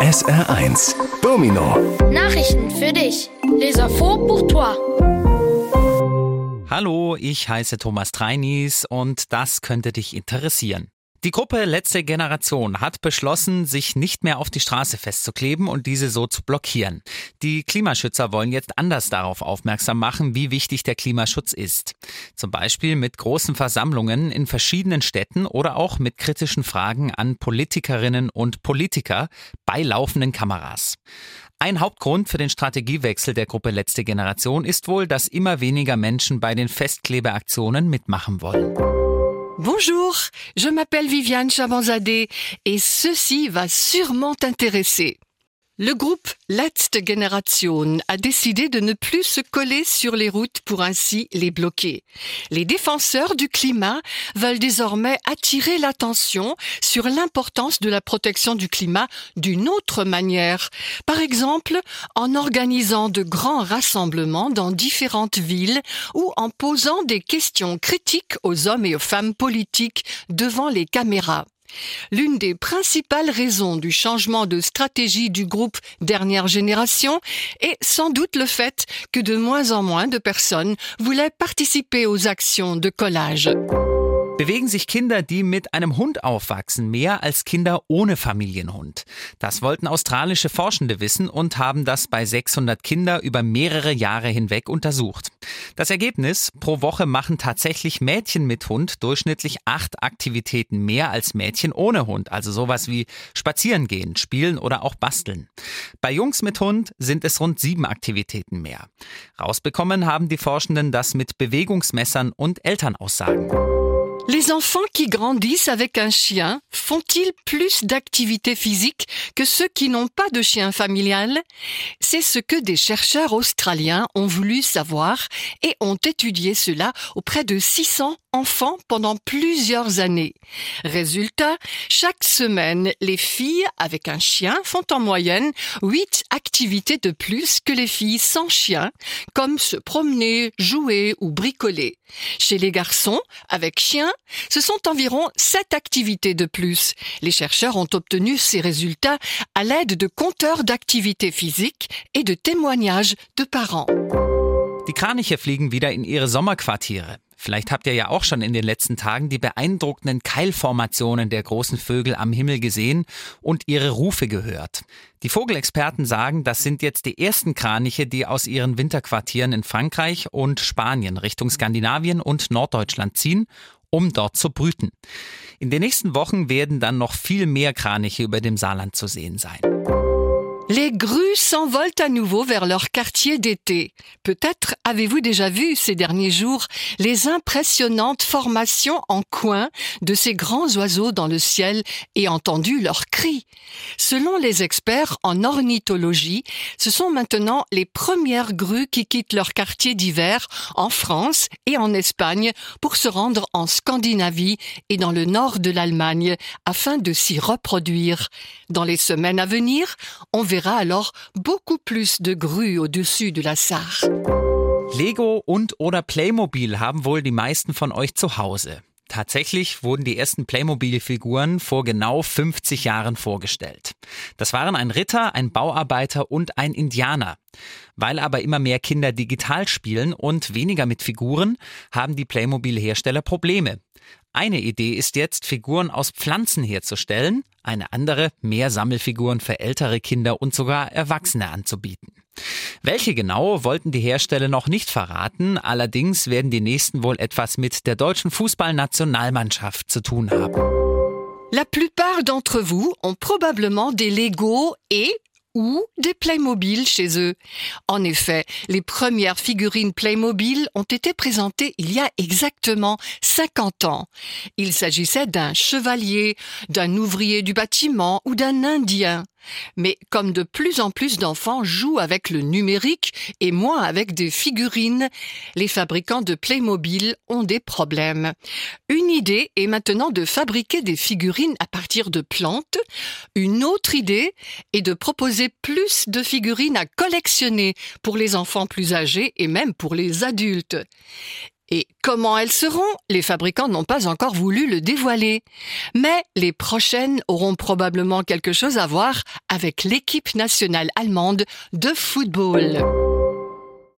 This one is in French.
SR1 Domino Nachrichten für dich. Les infos pour toi. Hallo, ich heiße Thomas Treinis und das könnte dich interessieren. Die Gruppe Letzte Generation hat beschlossen, sich nicht mehr auf die Straße festzukleben und diese so zu blockieren. Die Klimaschützer wollen jetzt anders darauf aufmerksam machen, wie wichtig der Klimaschutz ist. Zum Beispiel mit großen Versammlungen in verschiedenen Städten oder auch mit kritischen Fragen an Politikerinnen und Politiker bei laufenden Kameras. Ein Hauptgrund für den Strategiewechsel der Gruppe Letzte Generation ist wohl, dass immer weniger Menschen bei den Festklebeaktionen mitmachen wollen. Bonjour, je m'appelle Viviane Chabanzadeh et ceci va sûrement t'intéresser. Le groupe Letzte Generation a décidé de ne plus se coller sur les routes pour ainsi les bloquer. Les défenseurs du climat veulent désormais attirer l'attention sur l'importance de la protection du climat d'une autre manière. Par exemple, en organisant de grands rassemblements dans différentes villes ou en posant des questions critiques aux hommes et aux femmes politiques devant les caméras. L'une des principales raisons du changement de stratégie du groupe Dernière Génération est sans doute le fait que de moins en moins de personnes voulaient participer aux actions de collage. Bewegen sich Kinder, die mit einem Hund aufwachsen, mehr als Kinder ohne Familienhund? Das wollten australische Forschende wissen und haben das bei 600 Kinder über mehrere Jahre hinweg untersucht. Das Ergebnis, pro Woche machen tatsächlich Mädchen mit Hund durchschnittlich acht Aktivitäten mehr als Mädchen ohne Hund, also sowas wie spazieren gehen, spielen oder auch basteln. Bei Jungs mit Hund sind es rund sieben Aktivitäten mehr. Rausbekommen haben die Forschenden das mit Bewegungsmessern und Elternaussagen. Les enfants qui grandissent avec un chien font-ils plus d'activité physique que ceux qui n'ont pas de chien familial? C'est ce que des chercheurs australiens ont voulu savoir et ont étudié cela auprès de 600 enfants pendant plusieurs années. Résultat, chaque semaine, les filles avec un chien font en moyenne 8 activités de plus que les filles sans chien, comme se promener, jouer ou bricoler. Chez les garçons, avec chien, ce sont environ 7 activités de plus. Les chercheurs ont obtenu ces résultats à l'aide de compteurs d'activité physique et de témoignages de parents. Die Kraniche fliegen wieder in ihre Sommerquartiere. Vielleicht habt ihr ja auch schon in den letzten Tagen die beeindruckenden Keilformationen der großen Vögel am Himmel gesehen und ihre Rufe gehört. Die Vogelexperten sagen, das sind jetzt die ersten Kraniche, die aus ihren Winterquartieren in Frankreich und Spanien Richtung Skandinavien und Norddeutschland ziehen, um dort zu brüten. In den nächsten Wochen werden dann noch viel mehr Kraniche über dem Saarland zu sehen sein. Les grues s'envolent à nouveau vers leur quartier d'été. Peut-être avez-vous déjà vu ces derniers jours les impressionnantes formations en coin de ces grands oiseaux dans le ciel et entendu leurs cris. Selon les experts en ornithologie, ce sont maintenant les premières grues qui quittent leur quartier d'hiver en France et en Espagne pour se rendre en Scandinavie et dans le nord de l'Allemagne afin de s'y reproduire. Dans les semaines à venir, on verra alors beaucoup plus de grues au-dessus de la Sarre. Lego und oder Playmobil haben wohl die meisten von euch zu Hause. Tatsächlich wurden die ersten Playmobil-Figuren vor genau 50 Jahren vorgestellt. Das waren ein Ritter, ein Bauarbeiter und ein Indianer. Weil aber immer mehr Kinder digital spielen und weniger mit Figuren, haben die Playmobil-Hersteller Probleme. Eine Idee ist jetzt, Figuren aus Pflanzen herzustellen, eine andere, mehr Sammelfiguren für ältere Kinder und sogar Erwachsene anzubieten. Welche genau wollten die Hersteller noch nicht verraten, allerdings werden die nächsten wohl etwas mit der deutschen Fußballnationalmannschaft zu tun haben. La plupart d'entre vous ont probablement des Lego et ou des Playmobil chez eux. En effet, les premières figurines Playmobil ont été présentées il y a exactement 50 ans. Il s'agissait d'un chevalier, d'un ouvrier du bâtiment ou d'un indien. Mais comme de plus en plus d'enfants jouent avec le numérique et moins avec des figurines, les fabricants de Playmobil ont des problèmes. Une idée est maintenant de fabriquer des figurines à partir de plantes. Une autre idée est de proposer plus de figurines à collectionner pour les enfants plus âgés et même pour les adultes. Et comment elles seront Les fabricants n'ont pas encore voulu le dévoiler. Mais les prochaines auront probablement quelque chose à voir avec l'équipe nationale allemande de football.